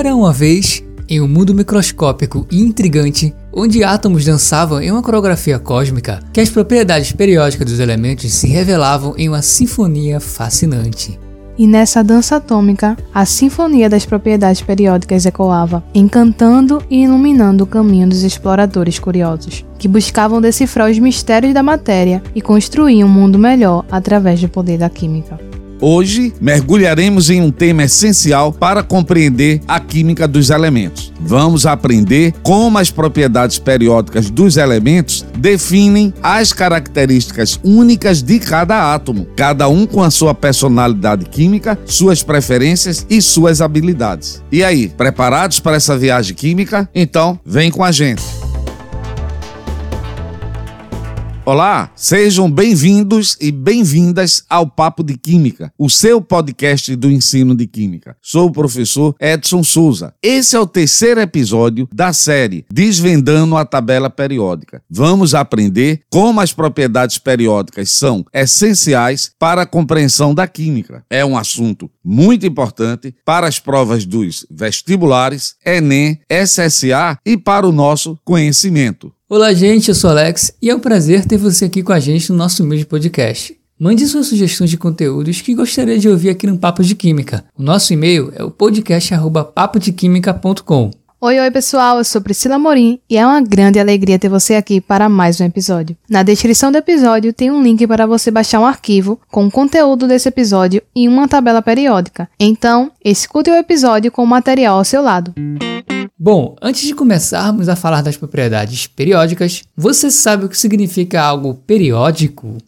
Era uma vez, em um mundo microscópico e intrigante, onde átomos dançavam em uma coreografia cósmica, que as propriedades periódicas dos elementos se revelavam em uma sinfonia fascinante. E nessa dança atômica, a sinfonia das propriedades periódicas ecoava, encantando e iluminando o caminho dos exploradores curiosos, que buscavam decifrar os mistérios da matéria e construir um mundo melhor através do poder da química. Hoje mergulharemos em um tema essencial para compreender a química dos elementos. Vamos aprender como as propriedades periódicas dos elementos definem as características únicas de cada átomo, cada um com a sua personalidade química, suas preferências e suas habilidades. E aí, preparados para essa viagem química? Então, vem com a gente. Olá, sejam bem-vindos e bem-vindas ao Papo de Química, o seu podcast do ensino de Química. Sou o professor Edson Souza. Esse é o terceiro episódio da série Desvendando a Tabela Periódica. Vamos aprender como as propriedades periódicas são essenciais para a compreensão da química. É um assunto muito importante para as provas dos vestibulares, Enem, SSA e para o nosso conhecimento. Olá, gente, eu sou Alex e é um prazer ter você aqui com a gente no nosso meio de podcast. Mande suas sugestões de conteúdos que gostaria de ouvir aqui no Papo de Química. O nosso e-mail é o podcast@papodequimica.com. Oi, oi pessoal, eu sou Priscila Morim e é uma grande alegria ter você aqui para mais um episódio. Na descrição do episódio tem um link para você baixar um arquivo com o conteúdo desse episódio e uma tabela periódica. Então, escute o episódio com o material ao seu lado. Bom, antes de começarmos a falar das propriedades periódicas, você sabe o que significa algo periódico?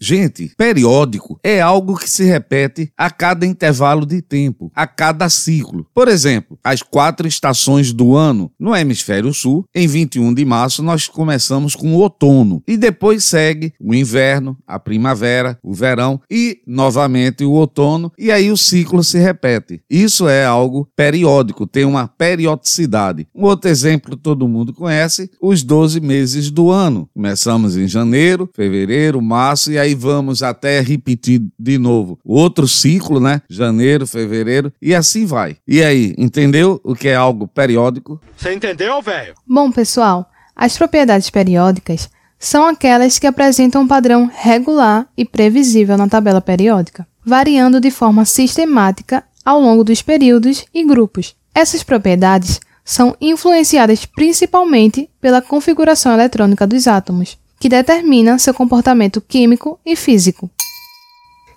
Gente, periódico é algo que se repete a cada intervalo de tempo, a cada ciclo. Por exemplo, as quatro estações do ano no hemisfério sul, em 21 de março nós começamos com o outono e depois segue o inverno, a primavera, o verão e novamente o outono e aí o ciclo se repete. Isso é algo periódico, tem uma periodicidade. Um outro exemplo todo mundo conhece, os 12 meses do ano. Começamos em janeiro, fevereiro, março e aí vamos até repetir de novo outro ciclo, né? Janeiro, fevereiro e assim vai. E aí, entendeu o que é algo periódico? Você entendeu, velho? Bom, pessoal, as propriedades periódicas são aquelas que apresentam um padrão regular e previsível na tabela periódica, variando de forma sistemática ao longo dos períodos e grupos. Essas propriedades são influenciadas principalmente pela configuração eletrônica dos átomos, que determina seu comportamento químico e físico.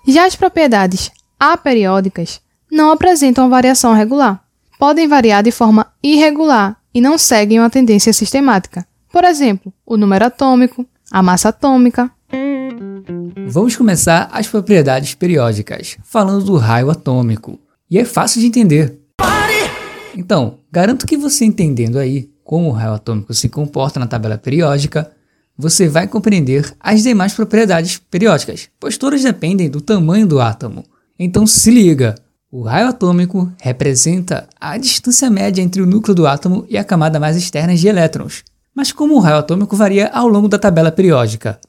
Já as propriedades aperiódicas não apresentam variação regular. Podem variar de forma irregular e não seguem uma tendência sistemática. Por exemplo, o número atômico, a massa atômica. Vamos começar as propriedades periódicas, falando do raio atômico. E é fácil de entender. Pare! Então, garanto que você entendendo aí como o raio atômico se comporta na tabela periódica, você vai compreender as demais propriedades periódicas, pois todas dependem do tamanho do átomo. Então se liga! O raio atômico representa a distância média entre o núcleo do átomo e a camada mais externa de elétrons. Mas como o raio atômico varia ao longo da tabela periódica?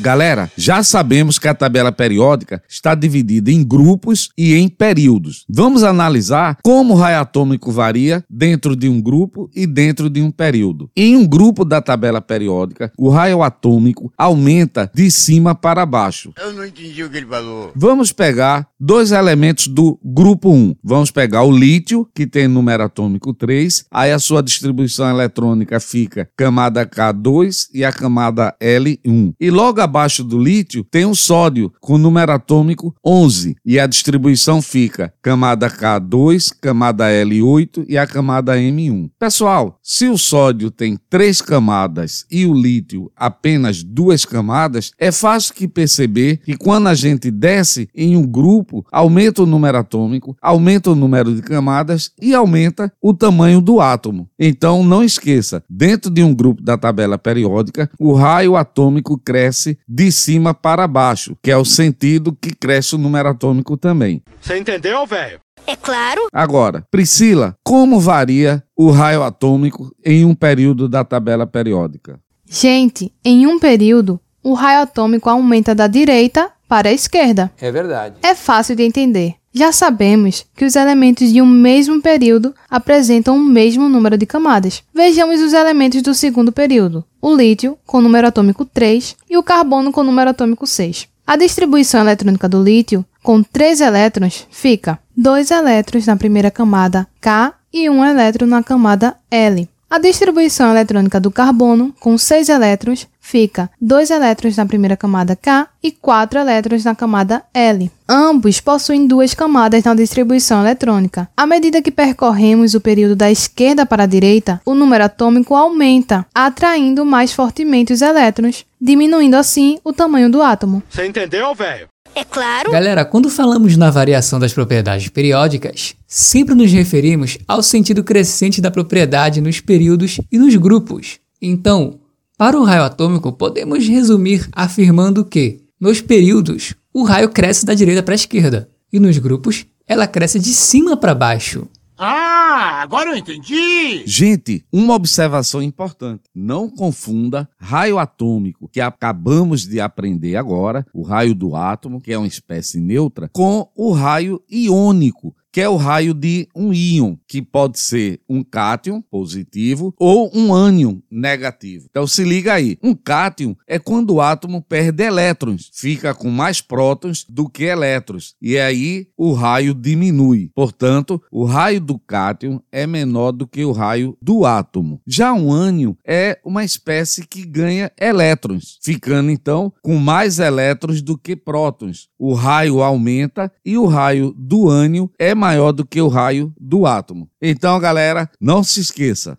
Galera, já sabemos que a tabela periódica está dividida em grupos e em períodos. Vamos analisar como o raio atômico varia dentro de um grupo e dentro de um período. Em um grupo da tabela periódica, o raio atômico aumenta de cima para baixo. Eu não entendi o que ele falou. Vamos pegar dois elementos do grupo 1. Vamos pegar o lítio, que tem número atômico 3, aí a sua distribuição eletrônica fica camada K2 e a camada L1. E logo abaixo do lítio tem o sódio com número atômico 11 e a distribuição fica camada K2, camada L8 e a camada M1. Pessoal, se o sódio tem três camadas e o lítio apenas duas camadas, é fácil que perceber que quando a gente desce em um grupo, aumenta o número atômico, aumenta o número de camadas e aumenta o tamanho do átomo. Então não esqueça, dentro de um grupo da tabela periódica, o raio atômico cresce de cima para baixo, que é o sentido que cresce o número atômico também. Você entendeu, velho? É claro. Agora, Priscila, como varia o raio atômico em um período da tabela periódica? Gente, em um período, o raio atômico aumenta da direita para a esquerda. É verdade. É fácil de entender. Já sabemos que os elementos de um mesmo período apresentam o mesmo número de camadas. Vejamos os elementos do segundo período: o lítio, com número atômico 3, e o carbono, com número atômico 6. A distribuição eletrônica do lítio, com 3 elétrons, fica 2 elétrons na primeira camada K e 1 elétron na camada L. A distribuição eletrônica do carbono, com 6 elétrons, fica 2 elétrons na primeira camada K e 4 elétrons na camada L. Ambos possuem duas camadas na distribuição eletrônica. À medida que percorremos o período da esquerda para a direita, o número atômico aumenta, atraindo mais fortemente os elétrons, diminuindo assim o tamanho do átomo. Você entendeu, velho? É claro. Galera, quando falamos na variação das propriedades periódicas, sempre nos referimos ao sentido crescente da propriedade nos períodos e nos grupos. Então, para o raio atômico, podemos resumir afirmando que, nos períodos, o raio cresce da direita para a esquerda, e nos grupos, ela cresce de cima para baixo. Ah, agora eu entendi! Gente, uma observação importante. Não confunda raio atômico, que acabamos de aprender agora, o raio do átomo, que é uma espécie neutra, com o raio iônico, que é o raio de um íon, que pode ser um cátion positivo ou um ânion negativo. Então se liga aí, um cátion é quando o átomo perde elétrons, fica com mais prótons do que elétrons, e aí o raio diminui. Portanto, o raio do cátion é menor do que o raio do átomo. Já um ânion é uma espécie que ganha elétrons, ficando então com mais elétrons do que prótons. O raio aumenta e o raio do ânion é maior do que o raio do átomo. Então, galera, não se esqueça.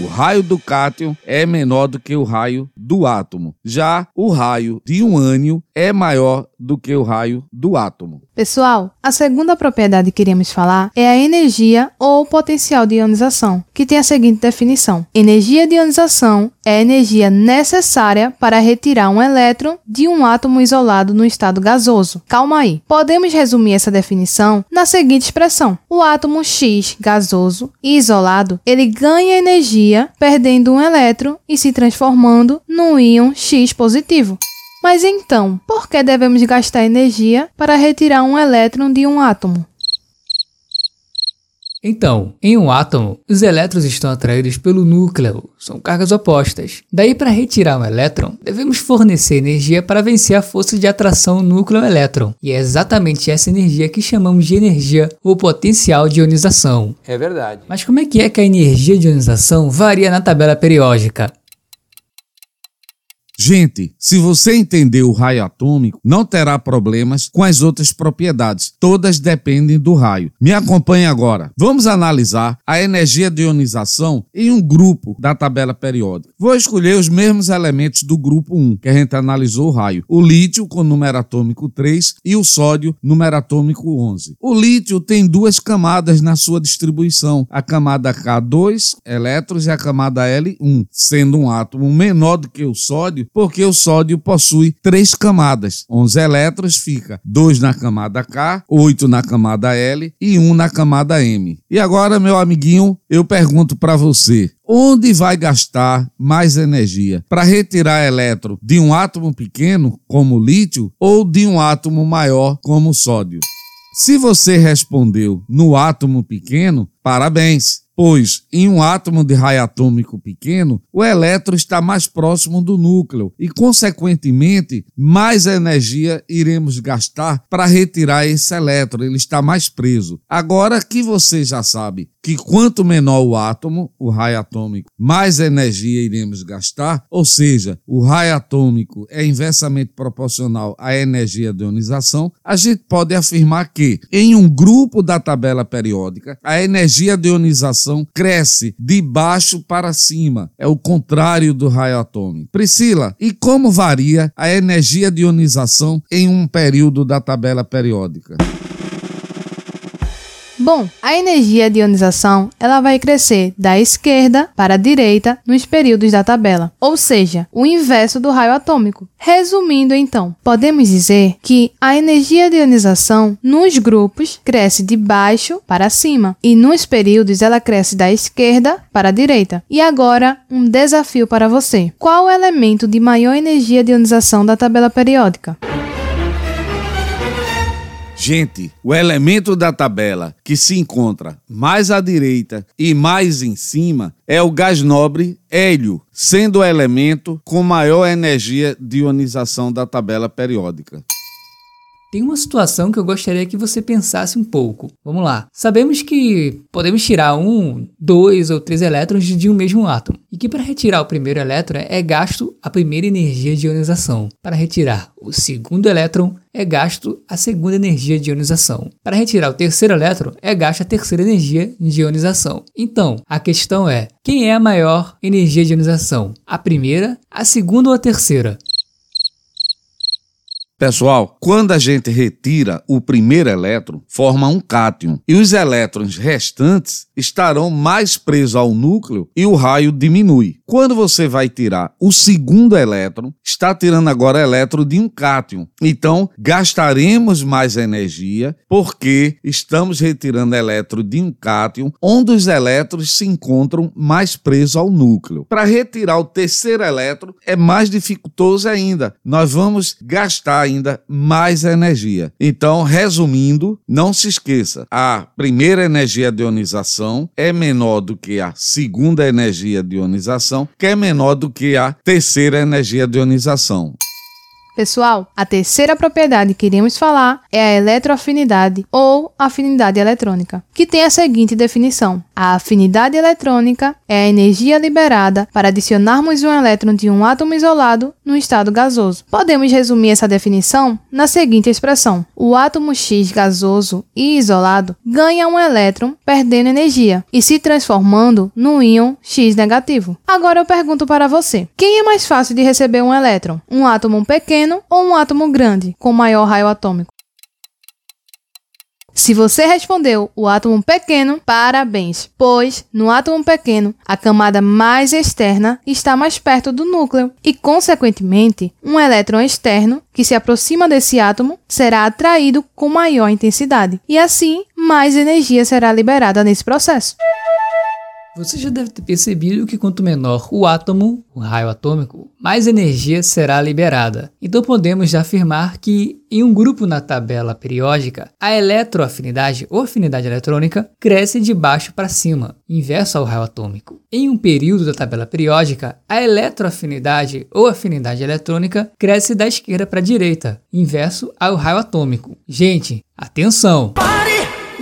O raio do cátion é menor do que o raio do átomo. Já o raio de um ânion é maior do que o raio do átomo. Pessoal, a segunda propriedade que iremos falar é a energia ou potencial de ionização, que tem a seguinte definição: energia de ionização é a energia necessária para retirar um elétron de um átomo isolado no estado gasoso. Calma aí. Podemos resumir essa definição na seguinte expressão: o átomo X gasoso e isolado, ele ganha energia perdendo um elétron e se transformando num íon X positivo. Mas então, por que devemos gastar energia para retirar um elétron de um átomo? Então, em um átomo, os elétrons estão atraídos pelo núcleo, são cargas opostas. Daí, para retirar um elétron, devemos fornecer energia para vencer a força de atração núcleo-elétron. E é exatamente essa energia que chamamos de energia ou potencial de ionização. É verdade. Mas como é que é que a energia de ionização varia na tabela periódica? Gente, se você entender o raio atômico, não terá problemas com as outras propriedades. Todas dependem do raio. Me acompanhe agora. Vamos analisar a energia de ionização em um grupo da tabela periódica. Vou escolher os mesmos elementos do grupo 1, que a gente analisou o raio. O lítio com número atômico 3 e o sódio número atômico 11. O lítio tem duas camadas na sua distribuição, a camada K2 elétrons e a camada L1, sendo um átomo menor do que o sódio, porque o sódio possui três camadas. 11 elétrons fica 2 na camada K, 8 na camada L e 1 na camada M. E agora, meu amiguinho, eu pergunto para você, onde vai gastar mais energia? Para retirar elétron de um átomo pequeno, como o lítio, ou de um átomo maior, como o sódio? Se você respondeu no átomo pequeno, parabéns pois em um átomo de raio atômico pequeno, o elétron está mais próximo do núcleo e, consequentemente, mais energia iremos gastar para retirar esse elétron, ele está mais preso. Agora que você já sabe que quanto menor o átomo, o raio atômico, mais energia iremos gastar, ou seja, o raio atômico é inversamente proporcional à energia de ionização, a gente pode afirmar que em um grupo da tabela periódica, a energia de ionização cresce de baixo para cima, é o contrário do raio atômico. Priscila, e como varia a energia de ionização em um período da tabela periódica? Bom, a energia de ionização ela vai crescer da esquerda para a direita nos períodos da tabela, ou seja, o inverso do raio atômico. Resumindo então, podemos dizer que a energia de ionização nos grupos cresce de baixo para cima e nos períodos ela cresce da esquerda para a direita. E agora, um desafio para você. Qual o elemento de maior energia de ionização da tabela periódica? Gente, o elemento da tabela que se encontra mais à direita e mais em cima é o gás nobre hélio, sendo o elemento com maior energia de ionização da tabela periódica. Tem uma situação que eu gostaria que você pensasse um pouco. Vamos lá. Sabemos que podemos tirar um, dois ou três elétrons de um mesmo átomo, e que para retirar o primeiro elétron é gasto a primeira energia de ionização. Para retirar o segundo elétron é gasto a segunda energia de ionização. Para retirar o terceiro elétron é gasto a terceira energia de ionização. Então, a questão é: quem é a maior energia de ionização? A primeira, a segunda ou a terceira? Pessoal, quando a gente retira o primeiro elétron, forma um cátion e os elétrons restantes estarão mais presos ao núcleo e o raio diminui. Quando você vai tirar o segundo elétron, está tirando agora elétron de um cátion. Então, gastaremos mais energia porque estamos retirando elétron de um cátion onde os elétrons se encontram mais presos ao núcleo. Para retirar o terceiro elétron é mais dificultoso ainda. Nós vamos gastar ainda mais energia. Então, resumindo, não se esqueça: a primeira energia de ionização é menor do que a segunda energia de ionização, que é menor do que a terceira energia de ionização. Pessoal, a terceira propriedade que iremos falar é a eletroafinidade ou afinidade eletrônica, que tem a seguinte definição: a afinidade eletrônica é a energia liberada para adicionarmos um elétron de um átomo isolado no estado gasoso. Podemos resumir essa definição na seguinte expressão: o átomo X gasoso e isolado ganha um elétron perdendo energia e se transformando no íon X negativo. Agora eu pergunto para você: quem é mais fácil de receber um elétron? Um átomo pequeno ou um átomo grande, com maior raio atômico? Se você respondeu o átomo pequeno, parabéns, pois no átomo pequeno a camada mais externa está mais perto do núcleo e, consequentemente, um elétron externo que se aproxima desse átomo será atraído com maior intensidade e, assim, mais energia será liberada nesse processo. Você já deve ter percebido que quanto menor o átomo, o raio atômico, mais energia será liberada. Então podemos afirmar que em um grupo na tabela periódica, a eletroafinidade ou afinidade eletrônica cresce de baixo para cima, inverso ao raio atômico. Em um período da tabela periódica, a eletroafinidade ou afinidade eletrônica cresce da esquerda para a direita, inverso ao raio atômico. Gente, atenção! Pare!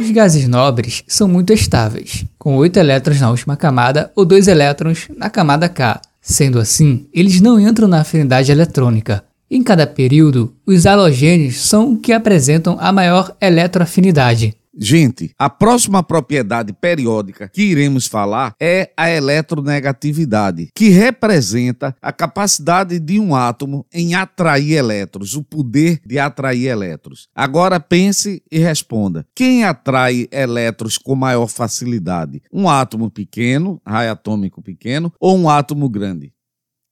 Os gases nobres são muito estáveis, com 8 elétrons na última camada ou 2 elétrons na camada K. Sendo assim, eles não entram na afinidade eletrônica. Em cada período, os halogênios são o que apresentam a maior eletroafinidade. Gente, a próxima propriedade periódica que iremos falar é a eletronegatividade, que representa a capacidade de um átomo em atrair elétrons, o poder de atrair elétrons. Agora pense e responda: quem atrai elétrons com maior facilidade? Um átomo pequeno, raio atômico pequeno, ou um átomo grande?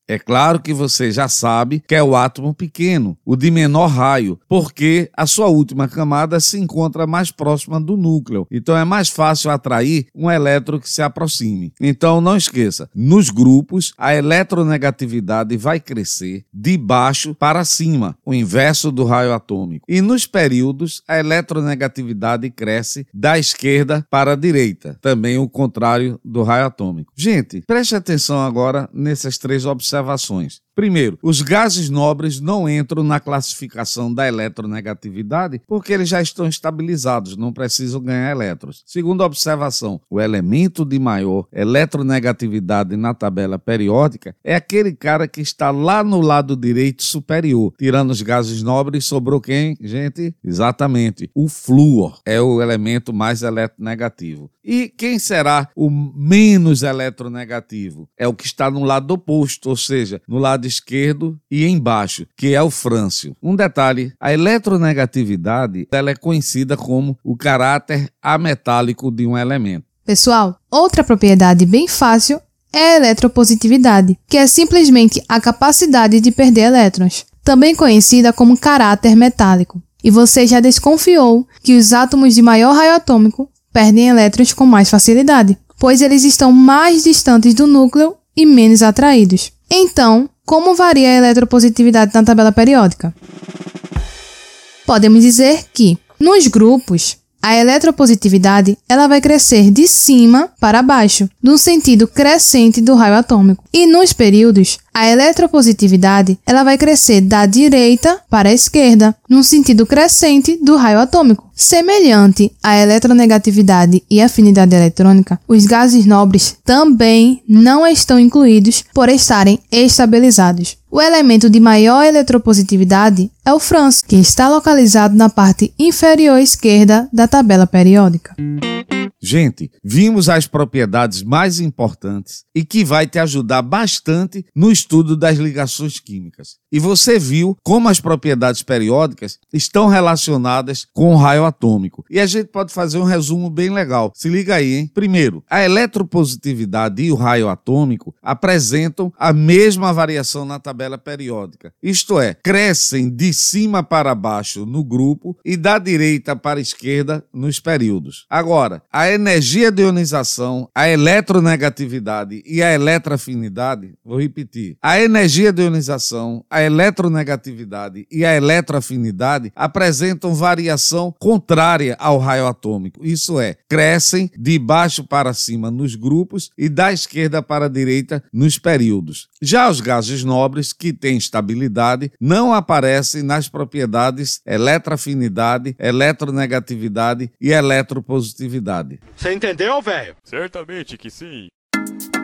É claro que você já sabe que é o átomo pequeno, o de menor raio, porque a sua última camada se encontra mais próxima do núcleo. Então é mais fácil atrair um elétron que se aproxime. Então não esqueça, nos grupos a eletronegatividade vai crescer de baixo para cima, o inverso do raio atômico. E nos períodos a eletronegatividade cresce da esquerda para a direita, também o contrário do raio atômico. Gente, preste atenção agora nessas três observações observações. Primeiro, os gases nobres não entram na classificação da eletronegatividade porque eles já estão estabilizados, não precisam ganhar elétrons. Segunda observação, o elemento de maior eletronegatividade na tabela periódica é aquele cara que está lá no lado direito superior. Tirando os gases nobres, sobrou quem, gente? Exatamente, o flúor é o elemento mais eletronegativo. E quem será o menos eletronegativo? É o que está no lado oposto, ou seja, no lado lado esquerdo e embaixo, que é o frâncio. Um detalhe, a eletronegatividade ela é conhecida como o caráter ametálico de um elemento. Pessoal, outra propriedade bem fácil é a eletropositividade, que é simplesmente a capacidade de perder elétrons, também conhecida como caráter metálico. E você já desconfiou que os átomos de maior raio atômico perdem elétrons com mais facilidade, pois eles estão mais distantes do núcleo e menos atraídos. Então, como varia a eletropositividade na tabela periódica? Podemos dizer que, nos grupos, a eletropositividade ela vai crescer de cima para baixo, no sentido crescente do raio atômico. E nos períodos, a eletropositividade ela vai crescer da direita para a esquerda, no sentido crescente do raio atômico. Semelhante à eletronegatividade e afinidade eletrônica, os gases nobres também não estão incluídos por estarem estabilizados. O elemento de maior eletropositividade é o Franz, que está localizado na parte inferior esquerda da tabela periódica. Gente, vimos as propriedades mais importantes e que vai te ajudar bastante no estudo das ligações químicas. E você viu como as propriedades periódicas estão relacionadas com o raio atômico. E a gente pode fazer um resumo bem legal. Se liga aí, hein? Primeiro, a eletropositividade e o raio atômico apresentam a mesma variação na tabela periódica. Isto é, crescem de cima para baixo no grupo e da direita para a esquerda nos períodos. Agora, a energia de ionização, a eletronegatividade e a eletroafinidade, vou repetir, a energia de ionização, a eletronegatividade e a eletroafinidade apresentam variação contrária ao raio atômico. Isso é, crescem de baixo para cima nos grupos e da esquerda para a direita nos períodos. Já os gases nobres, que têm estabilidade, não aparecem nas propriedades eletroafinidade, eletronegatividade e eletropositividade. Você entendeu, velho? Certamente que sim.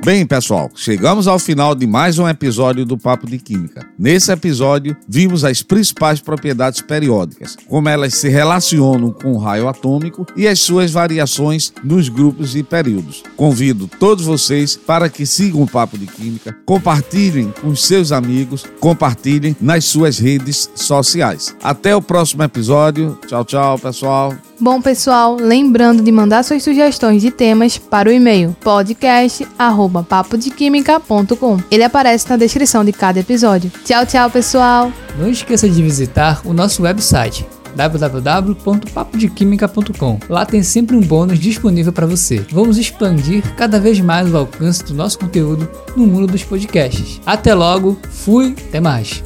Bem, pessoal, chegamos ao final de mais um episódio do Papo de Química. Nesse episódio, vimos as principais propriedades periódicas, como elas se relacionam com o raio atômico e as suas variações nos grupos e períodos. Convido todos vocês para que sigam o Papo de Química, compartilhem com seus amigos, compartilhem nas suas redes sociais. Até o próximo episódio. Tchau, tchau, pessoal. Bom, pessoal, lembrando de mandar suas sugestões de temas para o e-mail podcast@papodequimica.com. Ele aparece na descrição de cada episódio. Tchau, tchau, pessoal. Não esqueça de visitar o nosso website www.papodequimica.com. Lá tem sempre um bônus disponível para você. Vamos expandir cada vez mais o alcance do nosso conteúdo no mundo dos podcasts. Até logo, fui, até mais.